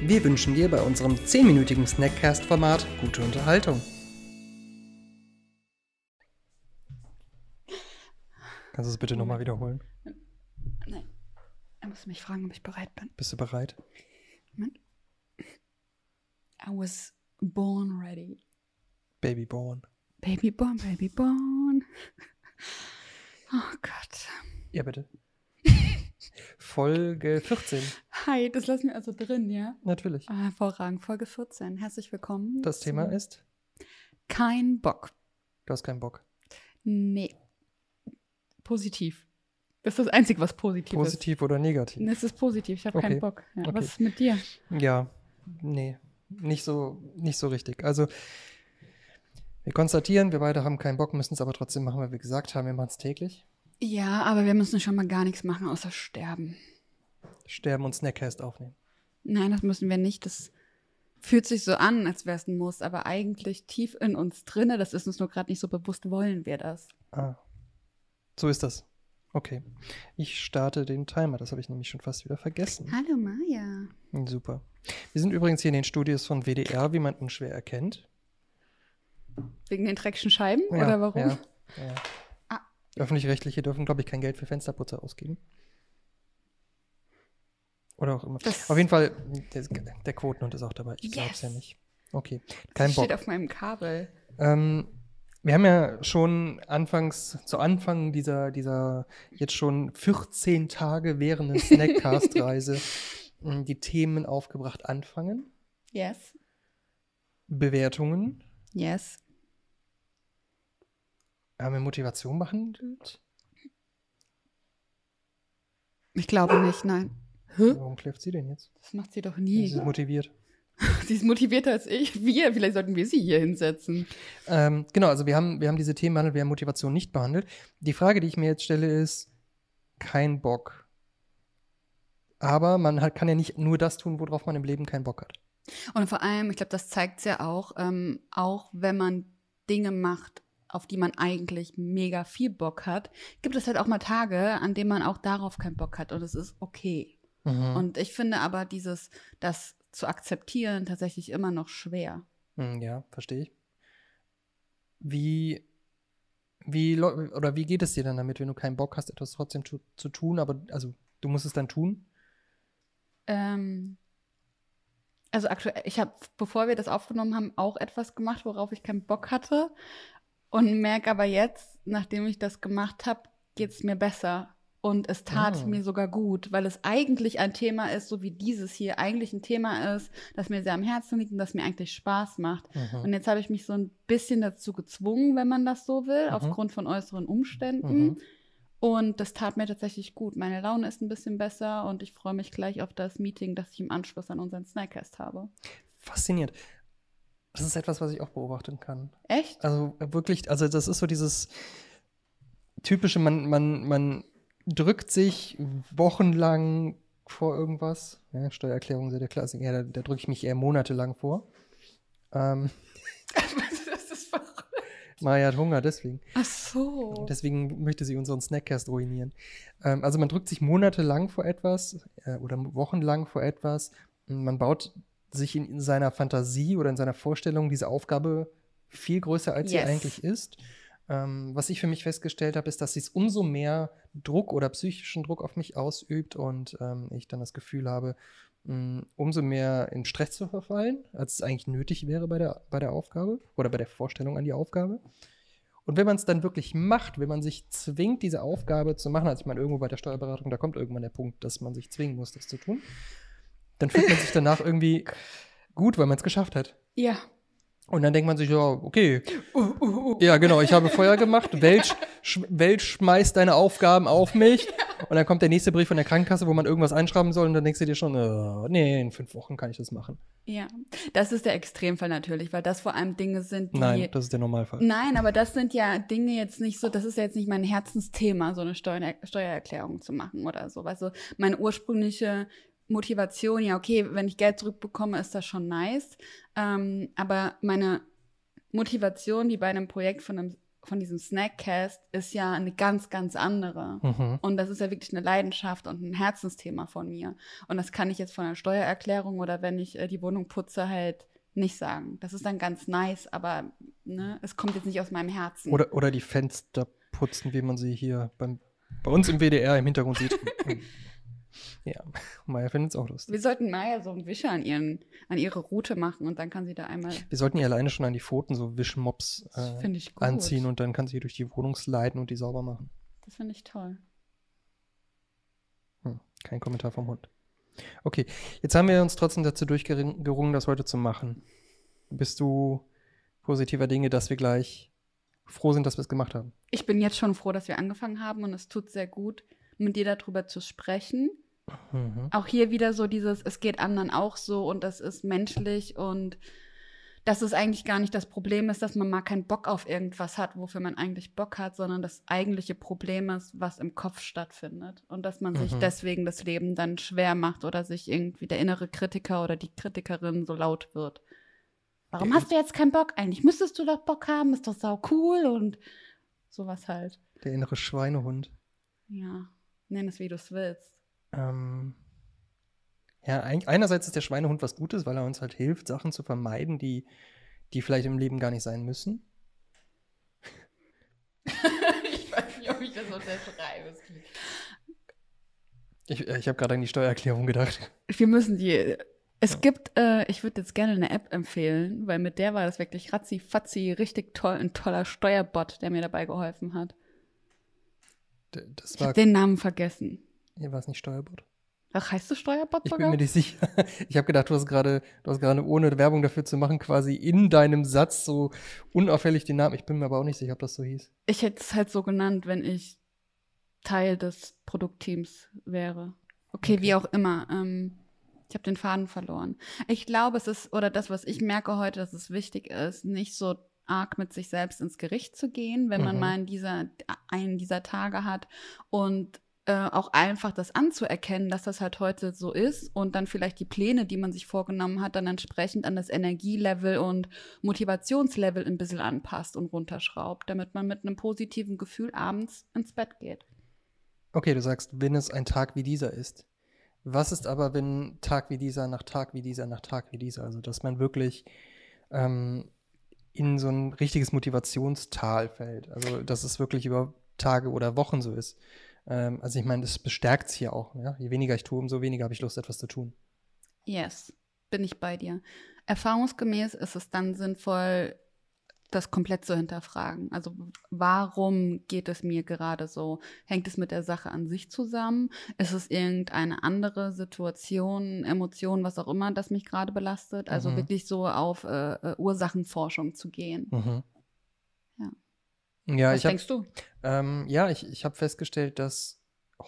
Wir wünschen dir bei unserem 10-minütigen Snackcast-Format gute Unterhaltung. Kannst du es bitte nochmal wiederholen? Nein, er muss mich fragen, ob ich bereit bin. Bist du bereit? Moment. I was born ready. Baby born. Baby born, baby born. Oh Gott. Ja, bitte. Folge 14. Hi, das lassen wir also drin, ja? Natürlich. Ah, hervorragend. Folge 14. Herzlich willkommen. Das Thema ist, Kein Bock. du hast keinen Bock. Nee. Positiv. Das ist das Einzige, was positiv Positiv oder ist. negativ? Es ist positiv. Ich habe Okay. keinen Bock. Ja, Okay. Was ist mit dir? Ja, nee, nicht so, nicht so richtig. Also, wir konstatieren, wir beide haben keinen Bock, müssen es aber trotzdem machen, weil wir gesagt haben, wir machen es täglich. Ja, aber wir müssen schon mal gar nichts machen, außer sterben. Sterben und Snackcast aufnehmen. Nein, das müssen wir nicht. Das fühlt sich so an, als wäre es ein Muss, aber eigentlich tief in uns drinne, das ist uns nur gerade nicht so bewusst, wollen wir das. Ah, so ist das. Okay. Ich starte den Timer, das habe ich nämlich schon fast wieder vergessen. Hallo Maja. Super. Wir sind übrigens hier in den Studios von WDR, wie man unschwer erkennt. Wegen den dreckigen Scheiben Ja, oder warum? Ja, ja. Öffentlich-rechtliche dürfen, glaube ich, kein Geld für Fensterputzer ausgeben. Oder auch immer. Das- Auf jeden Fall, der, der Quotenhund ist auch dabei. Ich glaube es ja nicht. Okay, Das kein Bock. steht auf meinem Kabel. Ähm, wir haben ja schon anfangs, zu Anfang dieser, dieser jetzt schon 14 Tage währenden Snackcast-Reise mh, die Themen aufgebracht. Anfangen, Yes. Bewertungen, Yes. Haben wir Motivation behandelt? Ich glaube nicht, nein. Hä? Warum kläfft sie denn jetzt? Das macht sie doch Sie nie. ist motiviert. Sie ist motivierter als ich. Wir, vielleicht sollten wir sie hier hinsetzen. Ähm, genau, also wir haben, wir haben diese Themen behandelt, wir haben Motivation nicht behandelt. Die Frage, die ich mir jetzt stelle, ist, kein Bock. Aber man hat, kann ja nicht nur das tun, worauf man im Leben keinen Bock hat. Und vor allem, ich glaube, das zeigt es ja auch, ähm, auch wenn man Dinge macht, auf die man eigentlich mega viel Bock hat, gibt es halt auch mal Tage, an denen man auch darauf keinen Bock hat. Und es ist okay. Mhm. Und ich finde aber dieses, das zu akzeptieren, tatsächlich immer noch schwer. Hm, Ja, verstehe ich. Wie, wie, oder wie geht es dir dann damit, wenn du keinen Bock hast, etwas trotzdem zu, zu tun, aber also du musst es dann tun? Ähm, also aktuell, ich habe, bevor wir das aufgenommen haben, auch etwas gemacht, worauf ich keinen Bock hatte. Und merke aber jetzt, nachdem ich das gemacht habe, geht es mir besser. Und es tat Ah. mir sogar gut, weil es eigentlich ein Thema ist, so wie dieses hier, eigentlich ein Thema ist, das mir sehr am Herzen liegt und das mir eigentlich Spaß macht. Mhm. Und jetzt habe ich mich so ein bisschen dazu gezwungen, wenn man das so will, Mhm. aufgrund von äußeren Umständen. Mhm. Und das tat mir tatsächlich gut. Meine Laune ist ein bisschen besser und ich freue mich gleich auf das Meeting, das ich im Anschluss an unseren Snackcast habe. Faszinierend. Das ist etwas, was ich auch beobachten kann. Echt? Also wirklich, also das ist so dieses typische, man, man, man drückt sich wochenlang vor irgendwas. Ja, Steuererklärung ist ja der Klassiker, ja, da, da drücke ich mich eher monatelang vor. Ähm, das ist verrückt. Maya hat Hunger, deswegen. Ach so. Deswegen möchte sie unseren Snackcast ruinieren. Ähm, also man drückt sich monatelang vor etwas äh, oder wochenlang vor etwas. Man baut sich in, in seiner Fantasie oder in seiner Vorstellung diese Aufgabe viel größer, als sie Yes. eigentlich ist. Ähm, was ich für mich festgestellt habe, ist, dass sie es umso mehr Druck oder psychischen Druck auf mich ausübt und ähm, ich dann das Gefühl habe, mh, umso mehr in Stress zu verfallen, als es eigentlich nötig wäre bei der, bei der Aufgabe oder bei der Vorstellung an die Aufgabe. Und wenn man es dann wirklich macht, wenn man sich zwingt, diese Aufgabe zu machen, also ich meine, irgendwo bei der Steuerberatung, da kommt irgendwann der Punkt, dass man sich zwingen muss, das zu tun, dann fühlt man sich danach irgendwie gut, weil man es geschafft hat. Ja. Und dann denkt man sich, ja, okay, Uh, uh, uh. ja, genau, ich habe Feuer gemacht, Welt sch Welt schmeißt deine Aufgaben auf mich. Und dann kommt der nächste Brief von der Krankenkasse, wo man irgendwas einschreiben soll. Und dann denkst du dir schon, oh, nee, in fünf Wochen kann ich das machen. Ja, das ist der Extremfall natürlich, weil das vor allem Dinge sind, die. Nein, das ist der Normalfall. Nein, aber das sind ja Dinge jetzt nicht so, das ist ja jetzt nicht mein Herzensthema, so eine Steuer Steuererklärung zu machen oder so. Du, meine ursprüngliche Motivation, ja, okay, wenn ich Geld zurückbekomme, ist das schon nice. Ähm, aber meine Motivation, wie bei einem Projekt von einem von diesem Snackcast ist ja eine ganz, ganz andere. Mhm. Und das ist ja wirklich eine Leidenschaft und ein Herzensthema von mir. Und das kann ich jetzt von der Steuererklärung oder wenn ich äh, die Wohnung putze halt nicht sagen. Das ist dann ganz nice, aber ne, es kommt jetzt nicht aus meinem Herzen. Oder, oder die Fenster putzen, wie man sie hier beim, bei uns im WDR im Hintergrund sieht. Ja, Maya findet es auch lustig. Wir sollten Maya so einen Wischer an, ihren, an ihre Route machen und dann kann sie da einmal. Wir sollten ihr alleine schon an die Pfoten so Wischmops äh, anziehen und dann kann sie durch die Wohnung sliden und die sauber machen. Das finde ich toll. Hm, kein Kommentar vom Hund. Okay, jetzt haben wir uns trotzdem dazu durchgerungen, das heute zu machen. Bist du positiver Dinge, dass wir gleich froh sind, dass wir es gemacht haben? Ich bin jetzt schon froh, dass wir angefangen haben und es tut sehr gut, mit dir darüber zu sprechen Mhm. Auch hier wieder so dieses, es geht anderen auch so und das ist menschlich und dass es eigentlich gar nicht das Problem ist, dass man mal keinen Bock auf irgendwas hat, wofür man eigentlich Bock hat, sondern das eigentliche Problem ist, was im Kopf stattfindet. Und dass man mhm. sich deswegen das Leben dann schwer macht oder sich irgendwie der innere Kritiker oder die Kritikerin so laut wird. Warum hast du jetzt keinen Bock? Eigentlich müsstest du doch Bock haben, ist doch sau cool und sowas halt. Der innere Schweinehund. Ja, nenn es wie du es willst. Ähm, ja, einerseits ist der Schweinehund was Gutes, weil er uns halt hilft, Sachen zu vermeiden, die, die vielleicht im Leben gar nicht sein müssen. ich weiß nicht, ob ich das unterschreibe. Ich, äh, ich habe gerade an die Steuererklärung gedacht. Wir müssen die. Es ja. gibt, äh, ich würde jetzt gerne eine App empfehlen, weil mit der war das wirklich ratzi fatzi, richtig toll, ein toller Steuerbot, der mir dabei geholfen hat. Das ich habe den Namen vergessen. Hier war es nicht Steuerbot. Ach, heißt du Steuerbot Ich bin mir nicht sicher. Ich habe gedacht, du hast gerade, du hast gerade ohne Werbung dafür zu machen, quasi in deinem Satz so unauffällig den Namen. Ich bin mir aber auch nicht sicher, ob das so hieß. Ich hätte es halt so genannt, wenn ich Teil des Produktteams wäre. Okay, okay. wie auch immer. Ähm, ich habe den Faden verloren. Ich glaube, es ist, oder das, was ich merke heute, dass es wichtig ist, nicht so arg mit sich selbst ins Gericht zu gehen, wenn man mhm. mal in dieser, einen dieser Tage hat und äh, auch einfach das anzuerkennen, dass das halt heute so ist und dann vielleicht die Pläne, die man sich vorgenommen hat, dann entsprechend an das Energielevel und Motivationslevel ein bisschen anpasst und runterschraubt, damit man mit einem positiven Gefühl abends ins Bett geht. Okay, du sagst, wenn es ein Tag wie dieser ist. Was ist aber, wenn Tag wie dieser nach Tag wie dieser nach Tag wie dieser? Also, dass man wirklich ähm, in so ein richtiges Motivationstal fällt. Also, dass es wirklich über Tage oder Wochen so ist. Ähm, also ich meine, das bestärkt es hier auch. Ja? Je weniger ich tue, umso weniger habe ich Lust, etwas zu tun. Yes, bin ich bei dir. Erfahrungsgemäß ist es dann sinnvoll, das komplett zu hinterfragen. Also warum geht es mir gerade so? Hängt es mit der Sache an sich zusammen? Ist es irgendeine andere Situation, Emotion, was auch immer, das mich gerade belastet? Also mhm. wirklich so auf äh, äh Ursachenforschung zu gehen. Mhm. Ja, Was ich hab, denkst du? Ähm, ja, ich, ich habe festgestellt, dass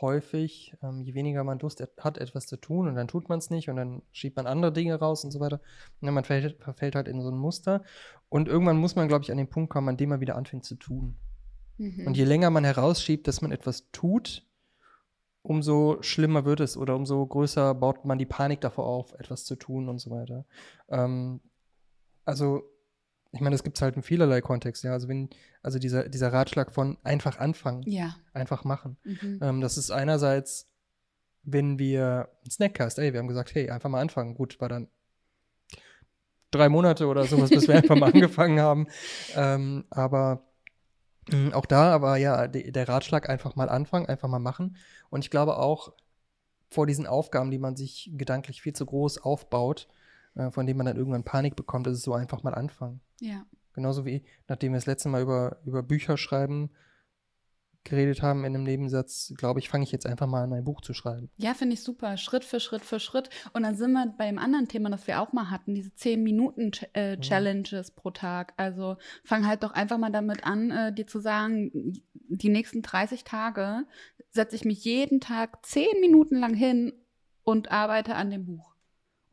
häufig, ähm, je weniger man Lust hat, etwas zu tun und dann tut man es nicht und dann schiebt man andere Dinge raus und so weiter. Und man verfällt, verfällt halt in so ein Muster. Und irgendwann muss man, glaube ich, an den Punkt kommen, an dem man wieder anfängt zu tun. Mhm. Und je länger man herausschiebt, dass man etwas tut, umso schlimmer wird es oder umso größer baut man die Panik davor auf, etwas zu tun und so weiter. Ähm, also ich meine, das gibt es halt in vielerlei Kontext, ja. Also wenn, also dieser, dieser Ratschlag von einfach anfangen, ja. einfach machen. Mhm. Ähm, das ist einerseits, wenn wir ein Snackcast, ey, wir haben gesagt, hey, einfach mal anfangen. Gut, war dann drei Monate oder sowas, bis wir einfach mal angefangen haben. Ähm, aber mh, hm, auch da war ja de, der Ratschlag einfach mal anfangen, einfach mal machen. Und ich glaube auch vor diesen Aufgaben, die man sich gedanklich viel zu groß aufbaut, äh, von denen man dann irgendwann Panik bekommt, ist es so einfach mal anfangen. Ja. Genauso wie, nachdem wir das letzte Mal über, über Bücher schreiben geredet haben in einem Nebensatz, glaube ich, fange ich jetzt einfach mal an, ein Buch zu schreiben. Ja, finde ich super. Schritt für Schritt für Schritt. Und dann sind wir bei dem anderen Thema, das wir auch mal hatten, diese 10-Minuten-Challenges pro Tag. Also fang halt doch einfach mal damit an, äh, dir zu sagen, die nächsten 30 Tage setze ich mich jeden Tag 10 Minuten lang hin und arbeite an dem Buch.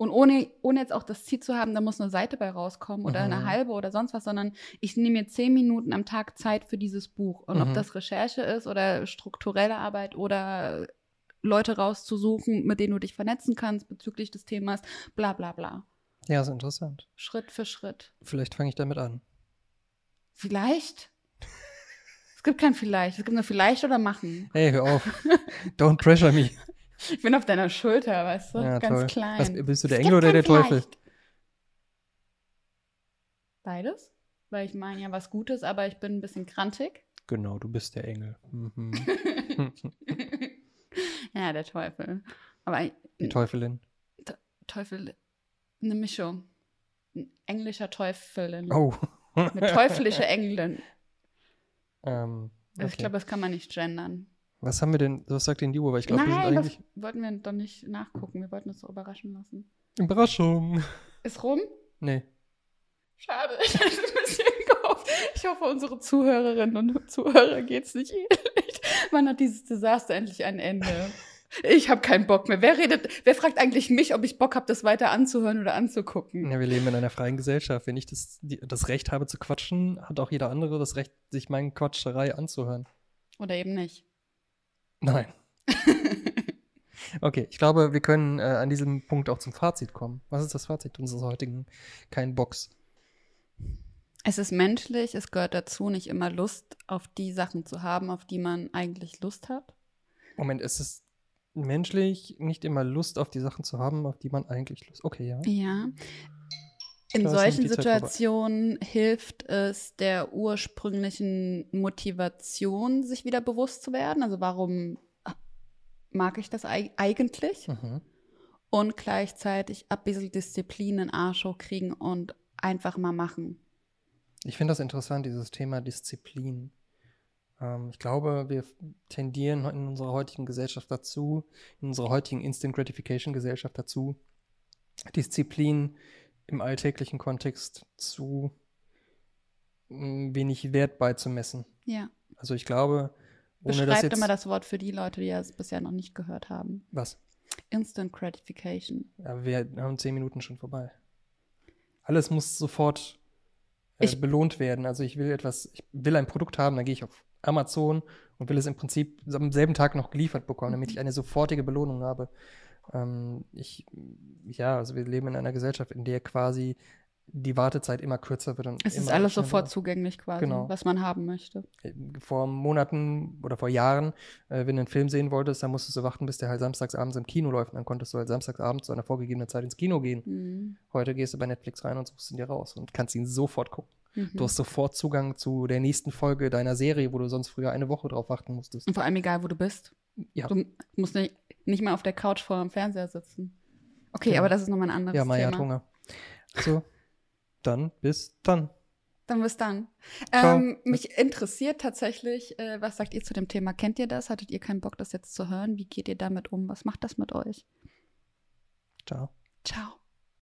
Und ohne, ohne jetzt auch das Ziel zu haben, da muss eine Seite bei rauskommen oder Mhm. eine halbe oder sonst was, sondern ich nehme mir zehn Minuten am Tag Zeit für dieses Buch. Und Mhm. ob das Recherche ist oder strukturelle Arbeit oder Leute rauszusuchen, mit denen du dich vernetzen kannst bezüglich des Themas, bla bla bla. Ja, ist interessant. Schritt für Schritt. Vielleicht fange ich damit an. Vielleicht? Es gibt kein Vielleicht. Es gibt nur Vielleicht oder Machen. Hey, hör auf. Don't pressure me. Ich bin auf deiner Schulter, weißt du? Ja, Ganz toll. klein. Was, bist du der Es Engel oder der kein Teufel? Vielleicht. Beides? Weil ich meine ja was Gutes, aber ich bin ein bisschen krantig. Genau, du bist der Engel. Mhm. ja, der Teufel. Aber Die Teufelin. Teufel, eine Mischung. Ein englischer Teufelin. Oh. Eine teuflische Englin. ähm, Also Ich okay. glaube, das kann man nicht gendern. Was haben wir denn, was sagt denn die Uhr? Weil ich glaube, wir sind eigentlich. wollten wir doch nicht nachgucken. Wir wollten uns doch überraschen lassen. Überraschung. Ist rum? Nee. Schade, ich hätte ein bisschen gehofft. Ich hoffe, unsere Zuhörerinnen und Zuhörer geht's nicht ähnlich. Wann hat dieses Desaster endlich ein Ende? Ich habe keinen Bock mehr. Wer redet, wer fragt eigentlich mich, ob ich Bock habe, das weiter anzuhören oder anzugucken? Ja, wir leben in einer freien Gesellschaft. Wenn ich das, das Recht habe zu quatschen, hat auch jeder andere das Recht, sich meine Quatscherei anzuhören. Oder eben nicht. Nein. Okay, ich glaube, wir können äh, an diesem Punkt auch zum Fazit kommen. Was ist das Fazit unseres heutigen Kein Box? Es ist menschlich, es gehört dazu, nicht immer Lust auf die Sachen zu haben, auf die man eigentlich Lust hat. Moment, es ist menschlich, nicht immer Lust auf die Sachen zu haben, auf die man eigentlich Lust. Okay, ja. Ja. In ist solchen. Situationen hilft es der ursprünglichen Motivation, sich wieder bewusst zu werden. Also warum mag ich das eig- eigentlich? Mhm. Und gleichzeitig ein bisschen Disziplin in den Arsch hochkriegen und einfach mal machen. Ich finde das interessant, dieses Thema Disziplin. Ähm, ich glaube, wir tendieren in unserer heutigen Gesellschaft dazu, in unserer heutigen Instant Gratification Gesellschaft dazu, Disziplin im alltäglichen Kontext zu mm, wenig Wert beizumessen. Ja. Also ich glaube, ohne das Beschreibt jetzt. immer das Wort für die Leute, die es bisher noch nicht gehört haben. was? Instant Gratification. Ja, wir haben zehn Minuten schon vorbei. Alles muss sofort äh, Ich- belohnt werden. Also ich will etwas, ich will ein Produkt haben, dann gehe ich auf Amazon und will es im Prinzip am selben Tag noch geliefert bekommen, damit ich eine sofortige Belohnung habe. Ähm, ich, ja, also wir leben in einer Gesellschaft, in der quasi die Wartezeit immer kürzer wird. Und Es ist alles schneller. sofort zugänglich quasi, Genau. was man haben möchte. Vor Monaten oder vor Jahren, äh, wenn du einen Film sehen wolltest, dann musstest du warten, bis der halt samstagsabends im Kino läuft. Und dann konntest du halt samstagsabends zu einer vorgegebenen Zeit ins Kino gehen. Mhm. Heute gehst du bei Netflix rein und suchst ihn dir raus und kannst ihn sofort gucken. Mhm. Du hast sofort Zugang zu der nächsten Folge deiner Serie, wo du sonst früher eine Woche drauf warten musstest. Und vor allem egal, wo du bist. Ja. Du musst nicht, nicht mehr auf der Couch vor dem Fernseher sitzen. Okay, Genau. aber das ist nochmal ein anderes Ja, Maya hat Thema. Hunger. So, dann bis dann. Dann bis dann. Ähm, mich interessiert tatsächlich, äh, was sagt ihr zu dem Thema? Kennt ihr das? Hattet ihr keinen Bock, das jetzt zu hören? Wie geht ihr damit um? Was macht das mit euch? Ciao. Ciao.